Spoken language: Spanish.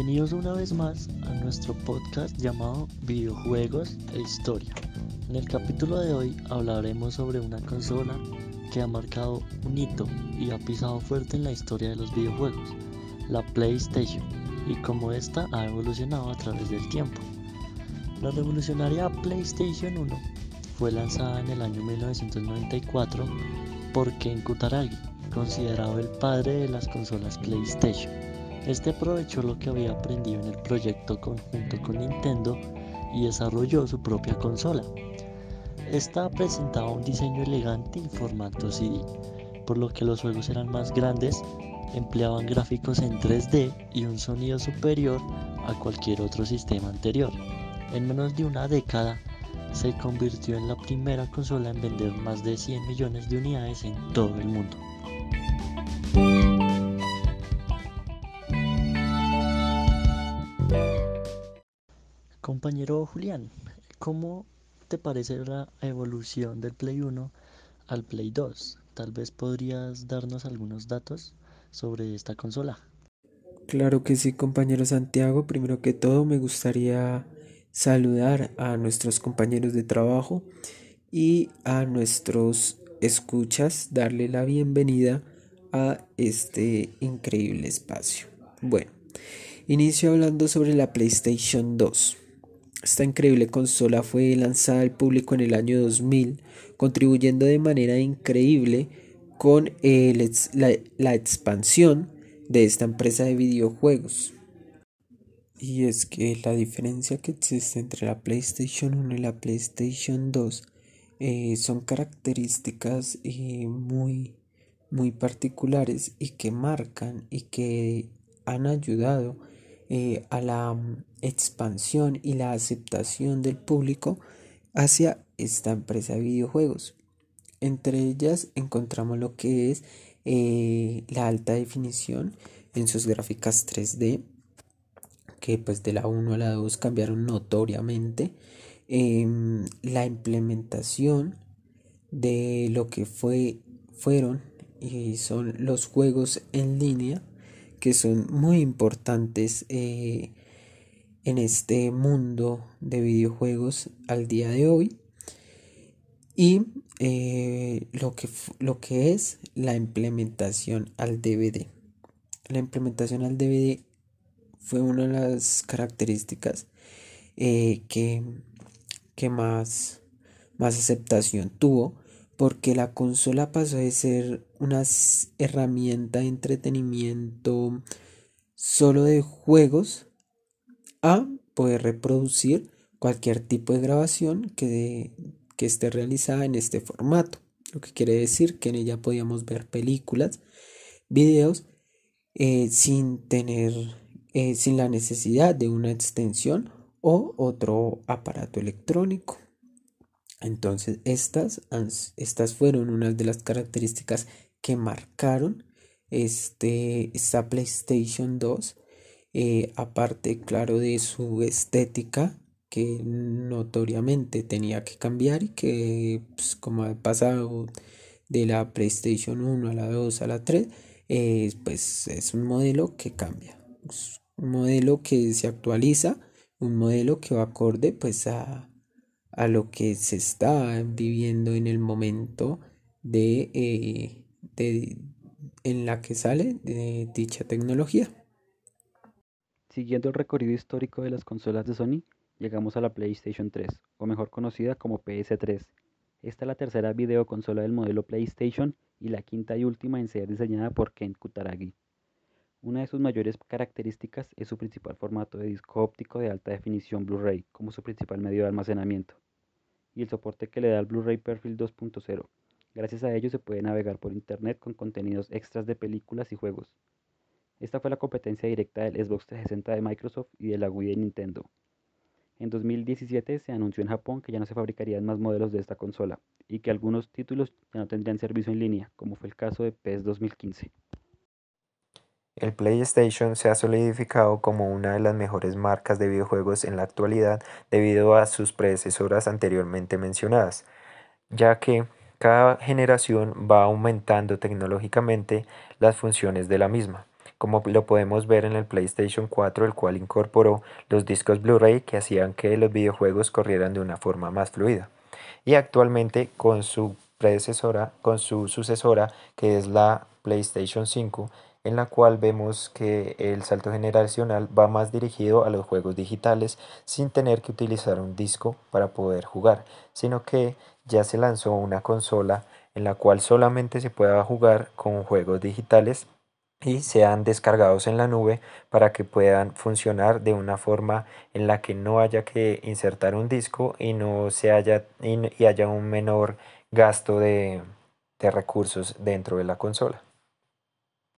Bienvenidos una vez más a nuestro podcast llamado Videojuegos e Historia. En el capítulo de hoy hablaremos sobre una consola que ha marcado un hito y ha pisado fuerte en la historia de los videojuegos, la PlayStation, y cómo esta ha evolucionado a través del tiempo. La revolucionaria PlayStation 1 fue lanzada en el año 1994 por Ken Kutaragi, considerado el padre de las consolas PlayStation. Este aprovechó lo que había aprendido en el proyecto conjunto con Nintendo y desarrolló su propia consola. Esta presentaba un diseño elegante y formato CD, por lo que los juegos eran más grandes, empleaban gráficos en 3D y un sonido superior a cualquier otro sistema anterior. En menos de una década, se convirtió en la primera consola en vender más de 100 millones de unidades en todo el mundo. Compañero Julián, ¿cómo te parece la evolución del Play 1 al Play 2? Tal vez podrías darnos algunos datos sobre esta consola. Claro que sí, compañero Santiago. Primero que todo, me gustaría saludar a nuestros compañeros de trabajo y a nuestros escuchas, darle la bienvenida a este increíble espacio. Bueno, inicio hablando sobre la PlayStation 2. Esta increíble consola fue lanzada al público en el año 2000, contribuyendo de manera increíble con la, la expansión de esta empresa de videojuegos. Y es que la diferencia que existe entre la PlayStation 1 y la PlayStation 2 eh, son características eh, muy, muy particulares y que marcan y que han ayudado eh, a la expansión y la aceptación del público hacia esta empresa de videojuegos. Entre ellas encontramos lo que es la alta definición en sus gráficas 3D, que pues de la 1 a la 2 cambiaron notoriamente. Em, la implementación de lo que fue, fueron y son los juegos en línea que son muy importantes eh, en este mundo de videojuegos al día de hoy y eh, lo, que, lo que es la implementación al DVD. La implementación al DVD fue una de las características eh, que, que más, más aceptación tuvo porque la consola pasó de ser una herramienta de entretenimiento solo de juegos a poder reproducir cualquier tipo de grabación que, que esté realizada en este formato. Lo que quiere decir que en ella podíamos ver películas, videos, eh, sin tener eh, sin la necesidad de una extensión o otro aparato electrónico. Entonces estas, estas fueron unas de las características que marcaron este, esta PlayStation 2. Eh, aparte, claro, de su estética que notoriamente tenía que cambiar y que, pues, como ha pasado de la PlayStation 1 a la 2 a la 3, eh, pues es un modelo que cambia un modelo que se actualiza, un modelo que va acorde pues a, lo que se está viviendo en el momento de, eh, de en la que sale de dicha tecnología. Siguiendo el recorrido histórico de las consolas de Sony, llegamos a la PlayStation 3, o mejor conocida como PS3. Esta es la tercera videoconsola del modelo PlayStation y la quinta y última en ser diseñada por Ken Kutaragi. Una de sus mayores características es su principal formato de disco óptico de alta definición Blu-ray como su principal medio de almacenamiento, y el soporte que le da el Blu-ray Perfil 2.0. Gracias a ello se puede navegar por Internet con contenidos extras de películas y juegos. Esta fue la competencia directa del Xbox 360 de Microsoft y de la Wii de Nintendo. En 2017 se anunció en Japón que ya no se fabricarían más modelos de esta consola y que algunos títulos ya no tendrían servicio en línea, como fue el caso de PES 2015. El PlayStation se ha solidificado como una de las mejores marcas de videojuegos en la actualidad debido a sus predecesoras anteriormente mencionadas, ya que cada generación va aumentando tecnológicamente las funciones de la misma como lo podemos ver en el PlayStation 4, el cual incorporó los discos Blu-ray que hacían que los videojuegos corrieran de una forma más fluida. Y actualmente con su predecesora, con su sucesora, que es la PlayStation 5, en la cual vemos que el salto generacional va más dirigido a los juegos digitales sin tener que utilizar un disco para poder jugar, sino que ya se lanzó una consola en la cual solamente se pueda jugar con juegos digitales y sean descargados en la nube para que puedan funcionar de una forma en la que no haya que insertar un disco y no se haya y, haya un menor gasto de recursos dentro de la consola.